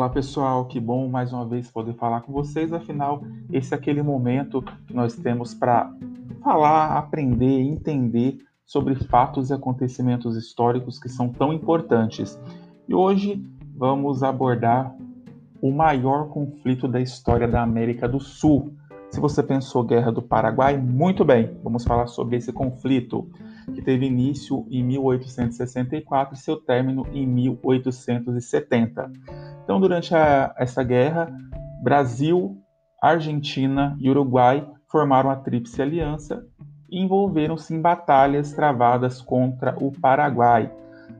Olá pessoal, que bom mais uma vez poder falar com vocês. Afinal, esse é aquele momento que nós temos para falar, aprender, entender sobre fatos e acontecimentos históricos que são tão importantes. E hoje vamos abordar o maior conflito da história da América do Sul. Se você pensou Guerra do Paraguai, muito bem, vamos falar sobre esse conflito que teve início em 1864 e seu término em 1870. Então, durante a, essa guerra, Brasil, Argentina e Uruguai formaram a Tríplice Aliança e envolveram-se em batalhas travadas contra o Paraguai.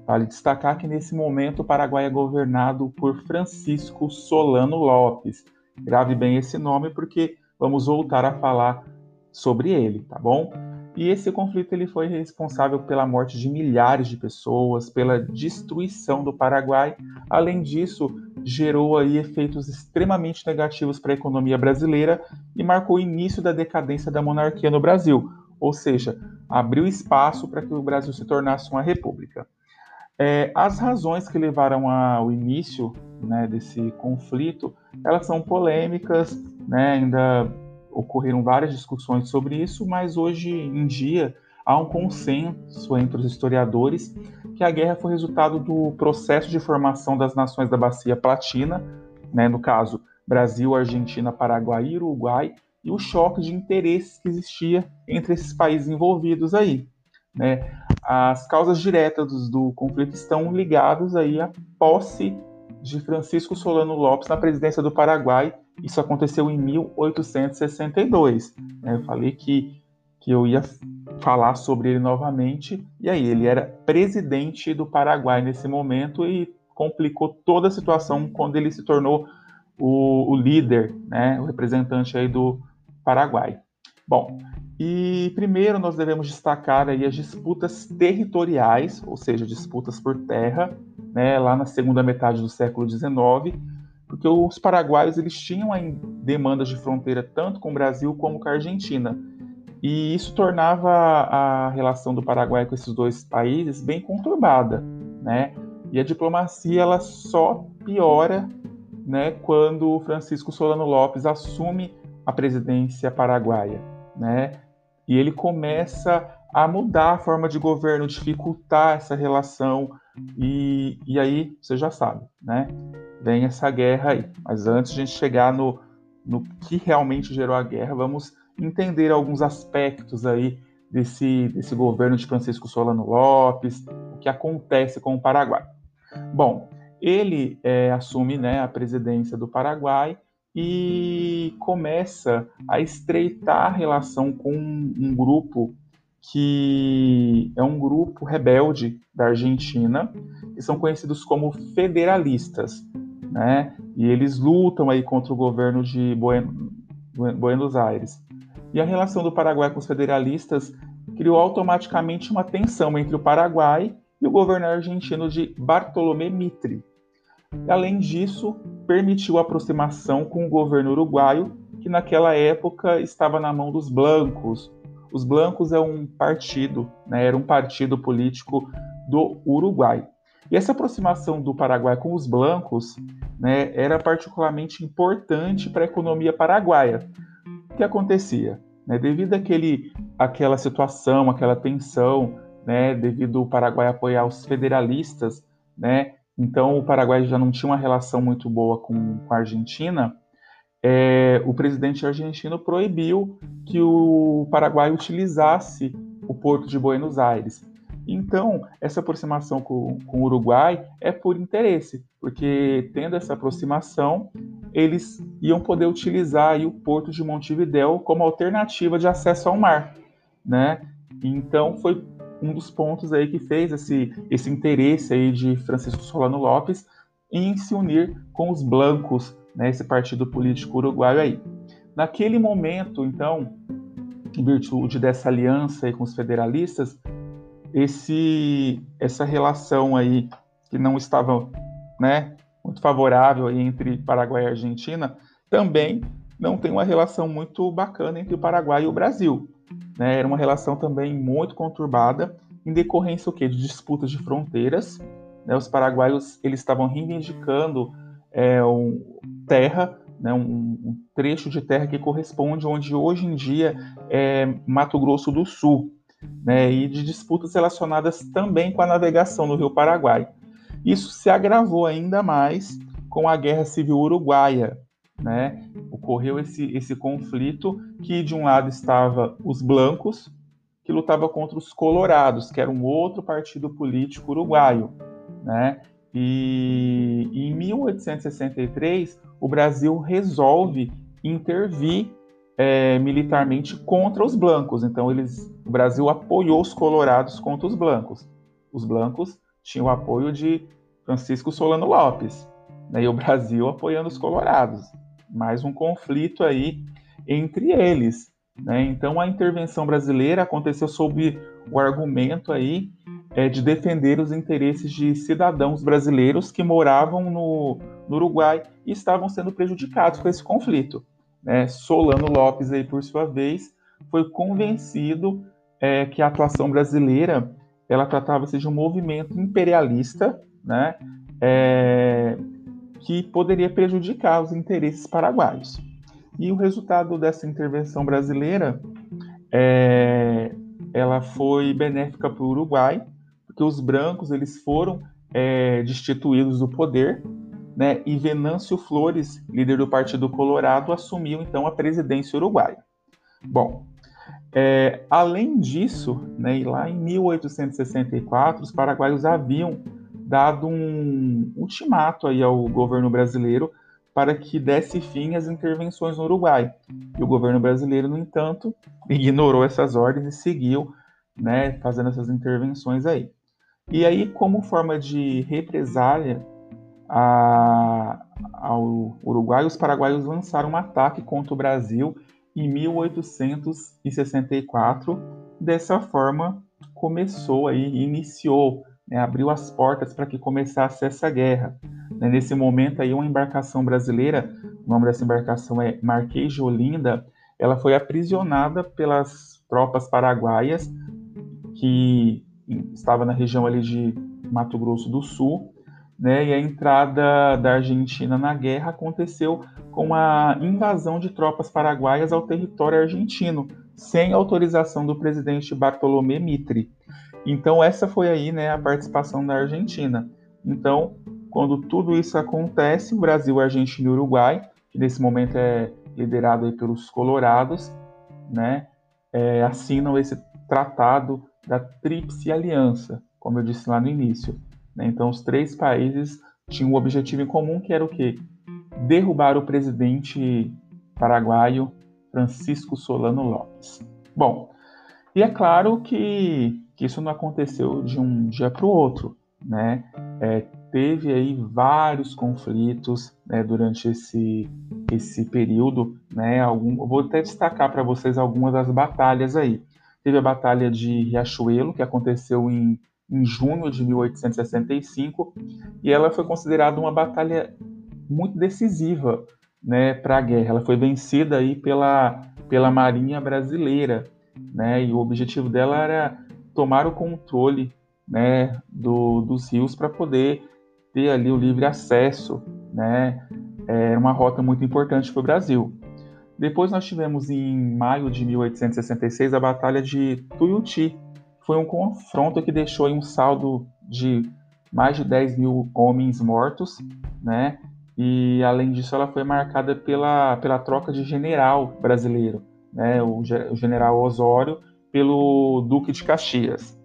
Vale destacar que nesse momento o Paraguai é governado por Francisco Solano Lopes. Grave bem esse nome porque vamos voltar a falar sobre ele, tá bom? E esse conflito ele foi responsável pela morte de milhares de pessoas, pela destruição do Paraguai. Além disso, gerou aí efeitos extremamente negativos para a economia brasileira e marcou o início da decadência da monarquia no Brasil, ou seja, abriu espaço para que o Brasil se tornasse uma república. É, as razões que levaram ao início né, desse conflito, elas são polêmicas, né, ainda ocorreram várias discussões sobre isso, mas hoje em dia há um consenso entre os historiadores que a guerra foi resultado do processo de formação das nações da Bacia Platina, né, no caso Brasil, Argentina, Paraguai e Uruguai, e o choque de interesses que existia entre esses países envolvidos aí. Né? As causas diretas do, conflito estão ligadas aí à posse de Francisco Solano Lopes na presidência do Paraguai. Isso aconteceu em 1862. Né? Eu falei que, que eu ia falar sobre ele novamente. E aí, ele era presidente do Paraguai nesse momento e complicou toda a situação quando ele se tornou o, o líder, né? o representante aí do Paraguai. Bom, e primeiro nós devemos destacar aí as disputas territoriais, ou seja, disputas por terra, né, lá na segunda metade do século XIX, porque os paraguaios eles tinham demandas de fronteira tanto com o Brasil como com a Argentina. E isso tornava a relação do Paraguai com esses dois países bem conturbada, né? E a diplomacia ela só piora, né, quando Francisco Solano Lopes assume a presidência paraguaia, né? E ele começa a mudar a forma de governo, dificultar essa relação, e, e aí você já sabe, né? Vem essa guerra aí. Mas antes de a gente chegar no, no que realmente gerou a guerra, vamos entender alguns aspectos aí desse, desse governo de Francisco Solano Lopes, o que acontece com o Paraguai. Bom, ele é, assume né, a presidência do Paraguai e começa a estreitar a relação com um grupo que é um grupo rebelde da Argentina, que são conhecidos como federalistas, né? E eles lutam aí contra o governo de Buenos Aires. E a relação do Paraguai com os federalistas criou automaticamente uma tensão entre o Paraguai e o governo argentino de Bartolomé Mitre. E, além disso, permitiu a aproximação com o governo uruguaio, que naquela época estava na mão dos blancos, os Blancos é um partido, né, era um partido político do Uruguai. E essa aproximação do Paraguai com os blancos né, era particularmente importante para a economia paraguaia. O que acontecia? Né, devido àquele, àquela situação, àquela tensão, né, devido o Paraguai apoiar os federalistas, né, então o Paraguai já não tinha uma relação muito boa com, com a Argentina, é, o presidente argentino proibiu que o Paraguai utilizasse o porto de Buenos Aires. Então, essa aproximação com, com, o Uruguai é por interesse, porque tendo essa aproximação, eles iam poder utilizar o porto de Montevidéu como alternativa de acesso ao mar, né? Então, foi um dos pontos aí que fez esse, esse interesse aí de Francisco Solano Lopes em se unir com os blancos né, esse partido político uruguaio aí. Naquele momento, então, em virtude dessa aliança aí com os federalistas, esse, essa relação aí que não estava né, muito favorável aí entre Paraguai e Argentina, também não tem uma relação muito bacana entre o Paraguai e o Brasil. Né? Era uma relação também muito conturbada, em decorrência o quê? de disputas de fronteiras. Né? Os paraguaios eles estavam reivindicando é, um, terra, né, um, um, trecho de terra que corresponde onde hoje em dia é Mato Grosso do Sul, né, e de disputas relacionadas também com a navegação no Rio Paraguai. Isso se agravou ainda mais com a Guerra Civil Uruguaia, né? Ocorreu esse, esse conflito que de um lado estava os blancos, que lutava contra os colorados, que era um outro partido político uruguaio, né? E, em 1863 o Brasil resolve intervir é, militarmente contra os blancos. Então eles, o Brasil apoiou os colorados contra os blancos. Os blancos tinham o apoio de Francisco Solano Lopes, né, e o Brasil apoiando os colorados. Mais um conflito aí entre eles. Né? Então a intervenção brasileira aconteceu sob o argumento aí é, de defender os interesses de cidadãos brasileiros que moravam no, no Uruguai e estavam sendo prejudicados com esse conflito. Né? Solano Lopes, aí, por sua vez, foi convencido é, que a atuação brasileira ela tratava-se de um movimento imperialista, né? É, que poderia prejudicar os interesses paraguaios. E o resultado dessa intervenção brasileira é, ela foi benéfica para o Uruguai, porque os brancos eles foram é, destituídos do poder, né? E Venâncio Flores, líder do Partido Colorado, assumiu então a presidência uruguaia. Bom, é, além disso, né, lá em 1864, os paraguaios haviam dado um ultimato aí ao governo brasileiro para que desse fim às intervenções no Uruguai. E o governo brasileiro, no entanto, ignorou essas ordens e seguiu né, fazendo essas intervenções aí. E aí, como forma de represália a, ao Uruguai, os paraguaios lançaram um ataque contra o Brasil em 1864. Dessa forma, começou aí, iniciou né, abriu as portas para que começasse essa guerra. Né, nesse momento aí, uma embarcação brasileira, o nome dessa embarcação é Marquês de Olinda, ela foi aprisionada pelas tropas paraguaias que estava na região ali de Mato Grosso do Sul, né, e a entrada da Argentina na guerra aconteceu com a invasão de tropas paraguaias ao território argentino, sem autorização do presidente Bartolomé Mitre. Então essa foi aí, né, a participação da Argentina. Então, quando tudo isso acontece, Brasil, Argentina e Uruguai, que nesse momento é liderado aí pelos colorados, né, é, assinam esse tratado da Tríplice Aliança, como eu disse lá no início. Né? Então, os três países tinham um objetivo em comum, que era o quê? Derrubar o presidente paraguaio Francisco Solano Lopes. Bom, e é claro que que isso não aconteceu de um dia para o outro, né? É, teve aí vários conflitos né, durante esse, esse período, né? Algum, vou até destacar para vocês algumas das batalhas aí. Teve a Batalha de Riachuelo, que aconteceu em, em junho de 1865, e ela foi considerada uma batalha muito decisiva né, para a guerra. Ela foi vencida aí pela, pela Marinha Brasileira, né, e o objetivo dela era tomar o controle né, do, dos rios para poder ter ali o livre acesso, né? É uma rota muito importante para o Brasil. Depois nós tivemos em maio de 1866 a Batalha de Tuiuti. Foi um confronto que deixou um saldo de mais de 10 mil homens mortos, né? E além disso, ela foi marcada pela, pela troca de general brasileiro, né? O, o general Osório pelo Duque de Caxias.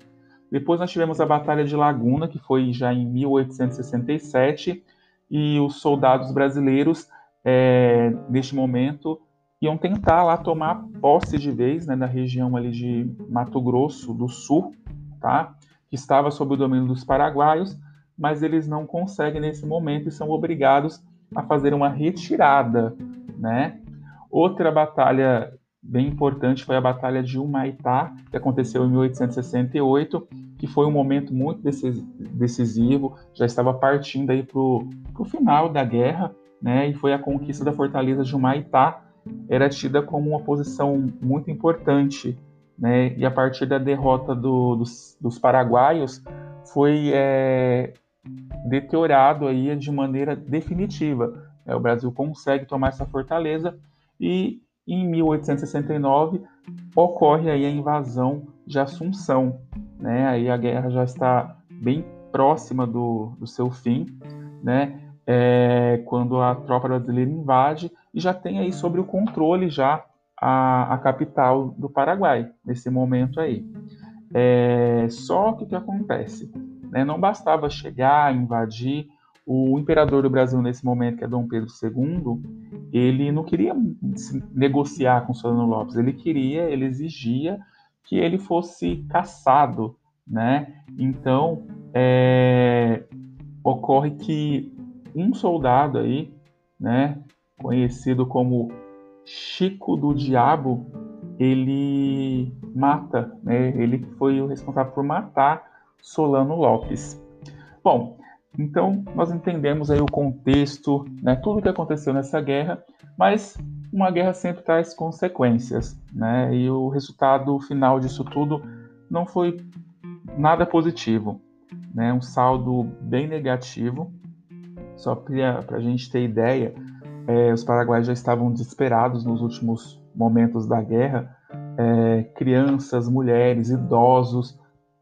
Depois nós tivemos a Batalha de Laguna, que foi já em 1867, e os soldados brasileiros, é, neste momento, iam tentar lá tomar posse de vez né, na região ali de Mato Grosso do Sul, tá? que estava sob o domínio dos paraguaios, mas eles não conseguem nesse momento e são obrigados a fazer uma retirada. Né? Outra batalha bem importante foi a Batalha de Humaitá, que aconteceu em 1868, que foi um momento muito decisivo, já estava partindo aí para o final da guerra, né, e foi a conquista da fortaleza de Humaitá, era tida como uma posição muito importante, né, e a partir da derrota do, dos, dos paraguaios, foi é, deteriorado aí de maneira definitiva. É, o Brasil consegue tomar essa fortaleza e em 1869 ocorre aí a invasão de Assunção, né? Aí a guerra já está bem próxima do, do seu fim, né? É, quando a tropa brasileira invade e já tem aí sobre o controle já a, a capital do Paraguai nesse momento aí. É, só que o que acontece? Né? Não bastava chegar, invadir. O imperador do Brasil nesse momento, que é Dom Pedro II, ele não queria negociar com Solano Lopes, ele queria, ele exigia que ele fosse caçado, né? Então, é, ocorre que um soldado aí, né, conhecido como Chico do Diabo, ele mata, né? Ele foi o responsável por matar Solano Lopes. Bom, então nós entendemos aí o contexto, né? Tudo que aconteceu nessa guerra, mas uma guerra sempre traz consequências, né? E o resultado final disso tudo não foi nada positivo, né? Um saldo bem negativo. Só para a gente ter ideia, é, os paraguaios já estavam desesperados nos últimos momentos da guerra. É, crianças, mulheres, idosos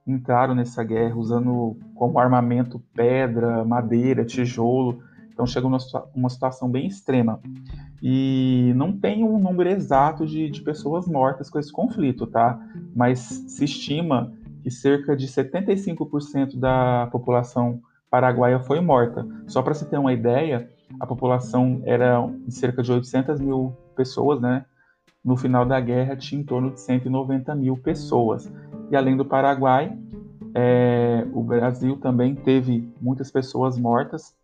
entraram nessa guerra usando como armamento pedra, madeira, tijolo. Então chegou numa uma situação bem extrema. E não tem um número exato de, de pessoas mortas com esse conflito, tá? Mas se estima que cerca de 75% da população paraguaia foi morta. Só para se ter uma ideia, a população era de cerca de 800 mil pessoas, né? No final da guerra tinha em torno de 190 mil pessoas. E além do Paraguai, é, o Brasil também teve muitas pessoas mortas,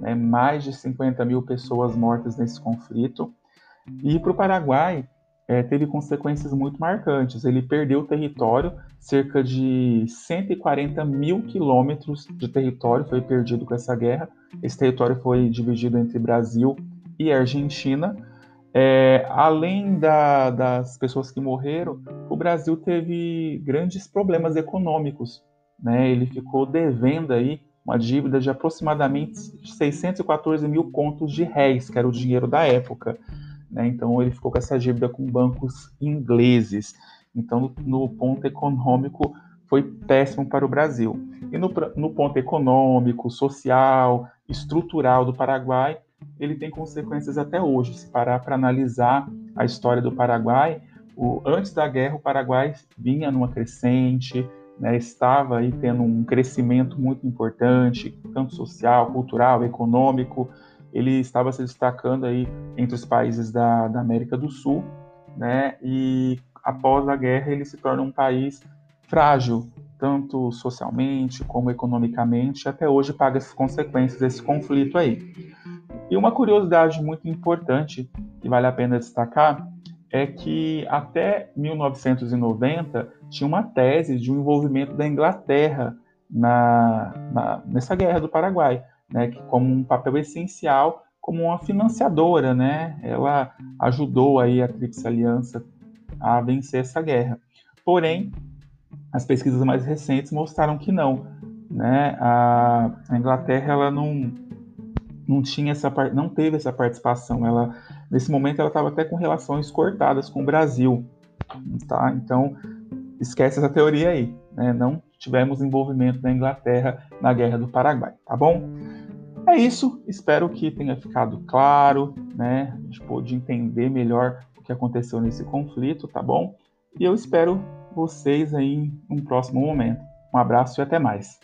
né? mais de 50 mil pessoas mortas nesse conflito. E para o Paraguai, é, teve consequências muito marcantes. Ele perdeu território, cerca de 140 mil quilômetros de território foi perdido com essa guerra. Esse território foi dividido entre Brasil e Argentina. É, além da, das pessoas que morreram, o Brasil teve grandes problemas econômicos. Né? Ele ficou devendo aí uma dívida de aproximadamente 614 mil contos de réis, que era o dinheiro da época. Né? Então ele ficou com essa dívida com bancos ingleses. Então, no ponto econômico, foi péssimo para o Brasil. E no, no ponto econômico, social, estrutural do Paraguai, ele tem consequências até hoje. Se parar para analisar a história do Paraguai, o, antes da guerra, o Paraguai vinha numa crescente, né, estava aí tendo um crescimento muito importante, tanto social, cultural, econômico, ele estava se destacando aí entre os países da, da América do Sul, né? E após a guerra ele se torna um país frágil, tanto socialmente como economicamente, até hoje paga as consequências desse conflito aí. E uma curiosidade muito importante que vale a pena destacar é que até 1990 tinha uma tese de um envolvimento da Inglaterra na, na, nessa guerra do Paraguai né, que como um papel essencial como uma financiadora, né? Ela ajudou aí a Tríplice Aliança a vencer essa guerra. Porém, as pesquisas mais recentes mostraram que não, né? A, a Inglaterra ela não não tinha essa não teve essa participação. Ela nesse momento ela estava até com relações cortadas com o Brasil, tá? Então esquece essa teoria aí, né? Não tivemos envolvimento da Inglaterra na Guerra do Paraguai, tá bom? É isso, espero que tenha ficado claro, né? A gente pôde entender melhor o que aconteceu nesse conflito, tá bom? E eu espero vocês aí em um próximo momento. Um abraço e até mais.